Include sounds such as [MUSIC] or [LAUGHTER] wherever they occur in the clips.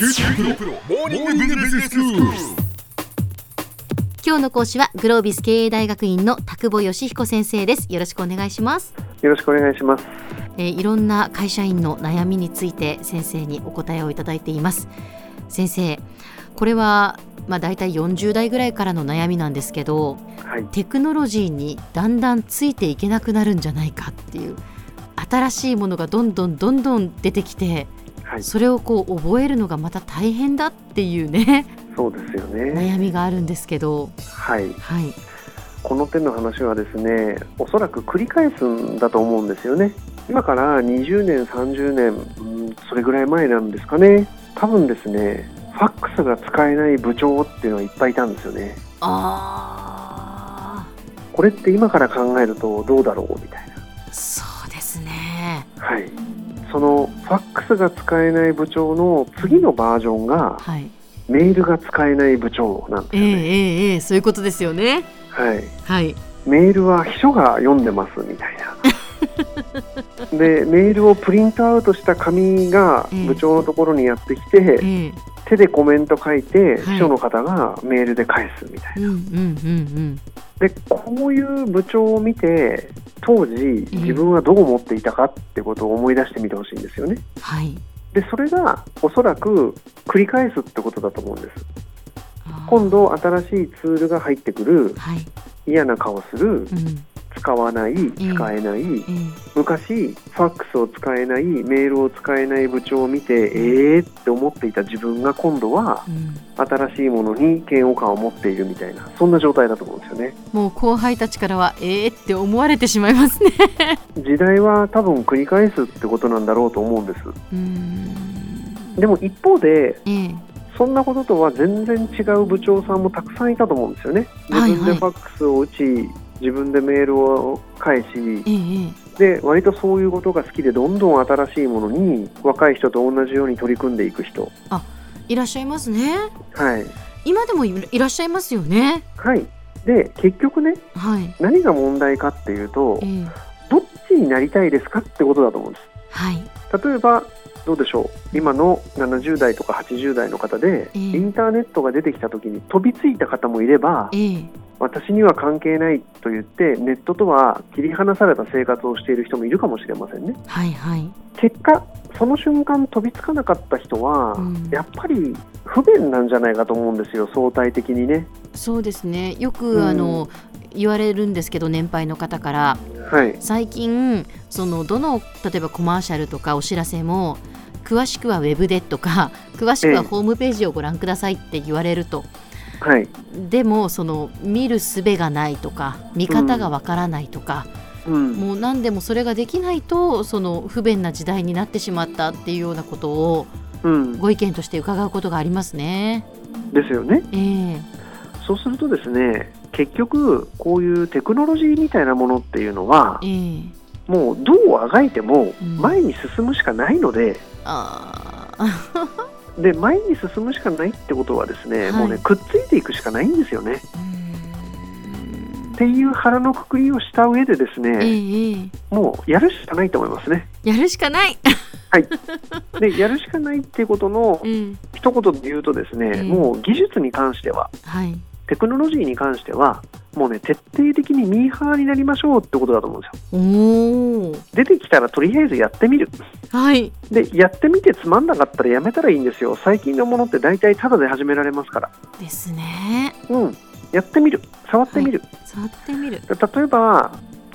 QTpro モーニングビジネススクール今日の講師はグロービス経営大学院の田久保義彦先生ですよろしくお願いします、よろしくお願いします。えーいろんな会社員の悩みについて先生にお答えをいただいています先生これはまあだいたい40代ぐらいからの悩みなんですけどはい。テクノロジーにだんだんついていけなくなるんじゃないかっていう新しいものがどんどんどんどん出てきてはい。それをこう覚えるのがまた大変だっていうねそうですよね。悩みがあるんですけどはい。はいこの点の話はですね、おそらく繰り返すんだと思うんですよね。今から20年、30年、うんそれぐらい前なんですかね。多分ですね、ファックスが使えない部長っていうのはいっぱいいたんですよね。あこれって今から考えるとどうだろうみたいーそうですねな。はい。そのファックスが使えない部長の次のバージョンがはいメールが使えない部長なんですええよね。ええええそういうことですよねはい。はいメールは秘書が読んでますみたいな。[LAUGHS] でメールをプリントアウトした紙がええ部長のところにやってきて、ええ手でコメント書いてはい秘書の方がメールで返すみたいうんうんうんな。でこういう部長を見て当時自分はどう思っていたかってことを思い出してみてほしいんですよね。うんはい。でそれがおそらく繰り返すってことだと思うんです。今度新しいツールが入ってくるはい。嫌な顔するうん使わないえ使えない、ええ昔ファックスを使えないメールを使えない部長を見てえーって思っていた自分が今度はうん。新しいものに嫌悪感を持っているみたいなそんな状態だと思うんですよね。もう後輩たちからはええって思われてしまいますね。[LAUGHS] 時代は多分繰り返すってことなんだろうと思うんです。でも一方でええ。そんなこととは全然違う部長さんもたくさんいたと思うんですよね。自はいはい。分でファックスを打ち自分でメールを返しで割とそういうことが好きでどんどん新しいものに若い人と同じように取り組んでいく人。えいらっしゃいますね。はい。今でもいいらっしゃいますよね。はい。で結局ねはい。何が問題かっていうとええ。どっちになりたいですかってことだと思うんです。はい。例えばどうでしょう。今の70代とか80代の方で、ええ。インターネットが出てきた時に飛びついた方もいればええ私には関係ないと言ってネットとは切り離された生活をしている人もいるかもしれませんね。はいはい。結果その瞬間飛びつかなかった人は、うん。やっぱり不便なんじゃないかと思うんですよ相対的にね。そうですね。よく、うん。あの言われるんですけど年配の方から。はい。最近そのどの例えばコマーシャルとかお知らせも詳しくはウェブでとか詳しくはええ。ホームページをご覧くださいって言われると、はい。でもその見る術がないとか見方がわからないとか、うん。もう何でもそれができないとその不便な時代になってしまったっていうようなことをうん、ご意見として伺うことがありますね。ですよね。ええ。そうするとですね結局こういうテクノロジーみたいなものっていうのはええ。もうどうあがいてもうん。前に進むしかないので、ああで前に進むしかないってことはですね、はいもうねくっついていくしかないんですよね。っていう腹のくくりをした上でですえね、えええもうやるしかないと思いますね。やるしかない。でやるしかないっていうことの [LAUGHS] うん一言で言うとですね、うんもう技術に関してははい。テクノロジーに関してはもうね徹底的にミーハーになりましょうってことだと思うんですよ。出てきたらとりあえずやってみる。はい。でやってみてつまんなかったらやめたらいいんですよ。最近のものって大体タダで始められますから。ですね。うん。やってみる。触ってみる。触ってみる。例えば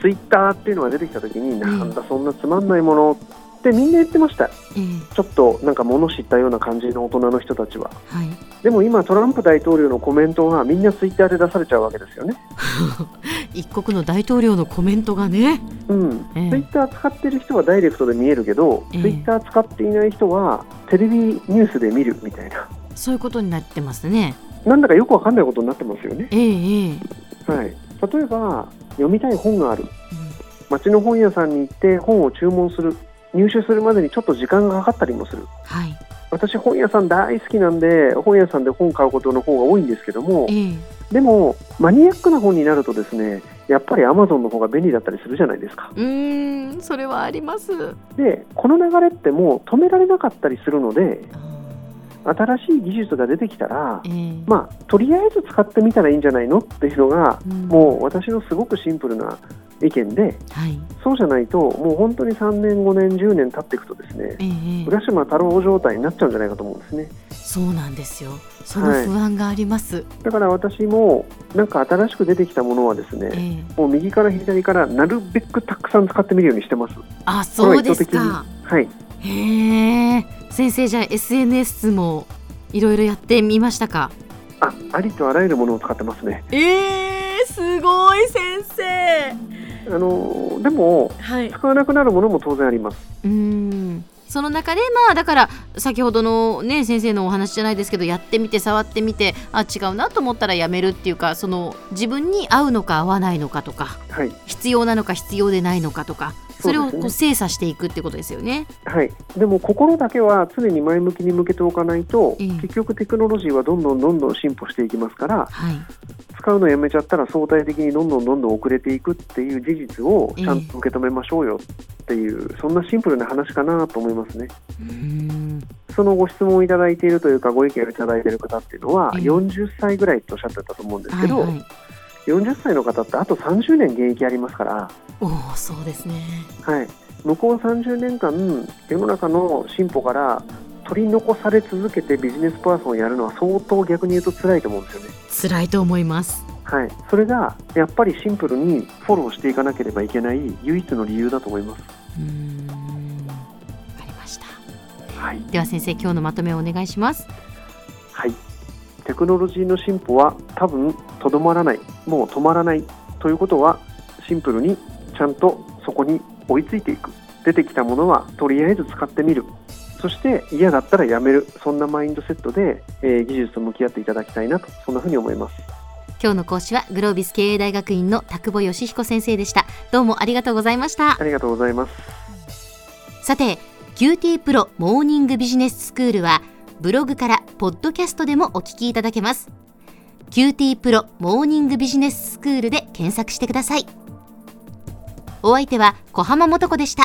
ツイッターっていうのが出てきた時に、なんだそんなつまんないものってみんな言ってました。ええちょっとなんか物知ったような感じの大人の人たちは。はい。でも今トランプ大統領のコメントがみんなツイッターで出されちゃうわけですよね。[LAUGHS] 一国の大統領のコメントがね。うん。ええツイッター使ってる人はダイレクトで見えるけど、ええツイッター使っていない人はテレビニュースで見るみたいな。そういうことになってますね。なんだかよくわかんないことになってますよね。ええええ。はい。例えば読みたい本がある。うん街の本屋さんに行って本を注文する。入手するまでにちょっと時間がかかったりもする。はい。私本屋さん大好きなんで本屋さんで本買うことの方が多いんですけどもええ。でもマニアックな本になるとですねやっぱりアマゾンの方が便利だったりするじゃないですかうーん、それはあります。でこの流れってもう止められなかったりするのであ新しい技術が出てきたらえ、ーまあ、とりあえず使ってみたらいいんじゃないのっていうのが、うんもう私のすごくシンプルな意見で、はい。そうじゃないと、もう本当に3年、5年、10年経っていくとですねえ、ー浦島太郎状態になっちゃうんじゃないかと思うんですね。そうなんですよ。その不安があります、だから私も、なんか新しく出てきたものはですえね、ーもう右から左からなるべくたくさん使ってみるようにしてます。あそうですか。はい。へえ。先生じゃあ SNS もいろいろやってみましたか？あ、ありとあらゆるものを使ってますね。えー、すごい先生あのでも、はい使わなくなるものも当然あります。うんその中でまあだから先ほどのね先生のお話じゃないですけどやってみて触ってみてあ違うなと思ったらやめるっていうかその自分に合うのか合わないのかとかはい。必要なのか必要でないのかとかそれをこう精査していくってことですよね。はい、でも心だけは常に前向きに向けておかないと、ええ結局テクノロジーはどんどんどんどん進歩していきますからはい、使うのやめちゃったら相対的にどんどんどんどん遅れていくっていう事実をええ。ちゃんと受け止めましょうよっていう、そんなシンプルな話かなと思いますね。うん。そのご質問をいただいているというかご意見をいただいている方っていうのはええ。40歳ぐらいとおっしゃってたと思うんですけど、はいはい、40歳の方ってあと30年現役ありますから、おおそうですね。はい、向こう30年間世の中の進歩から取り残され続けてビジネスパーソンをやるのは相当逆に言うと辛いと思うんですよね。辛いと思います。はい、それがやっぱりシンプルにフォローしていかなければいけない唯一の理由だと思います。うーんわかりました。はい、では先生今日のまとめをお願いします。はい、テクノロジーの進歩は多分とどまらない、もう止まらないということはシンプルにちゃんとそこに追いついていく。出てきたものはとりあえず使ってみる。そして嫌だったらやめる。そんなマインドセットで、えー技術と向き合っていただきたいなと、そんなふうに思います。今日の講師はグロービス経営大学院の田久保義彦先生でした。どうもありがとうございました。ありがとうございます。さて QT プロモーニングビジネススクールはブログからポッドキャストでもお聞きいただけます QT プロモーニングビジネススクールで検索してくださいお相手は小浜もとこでした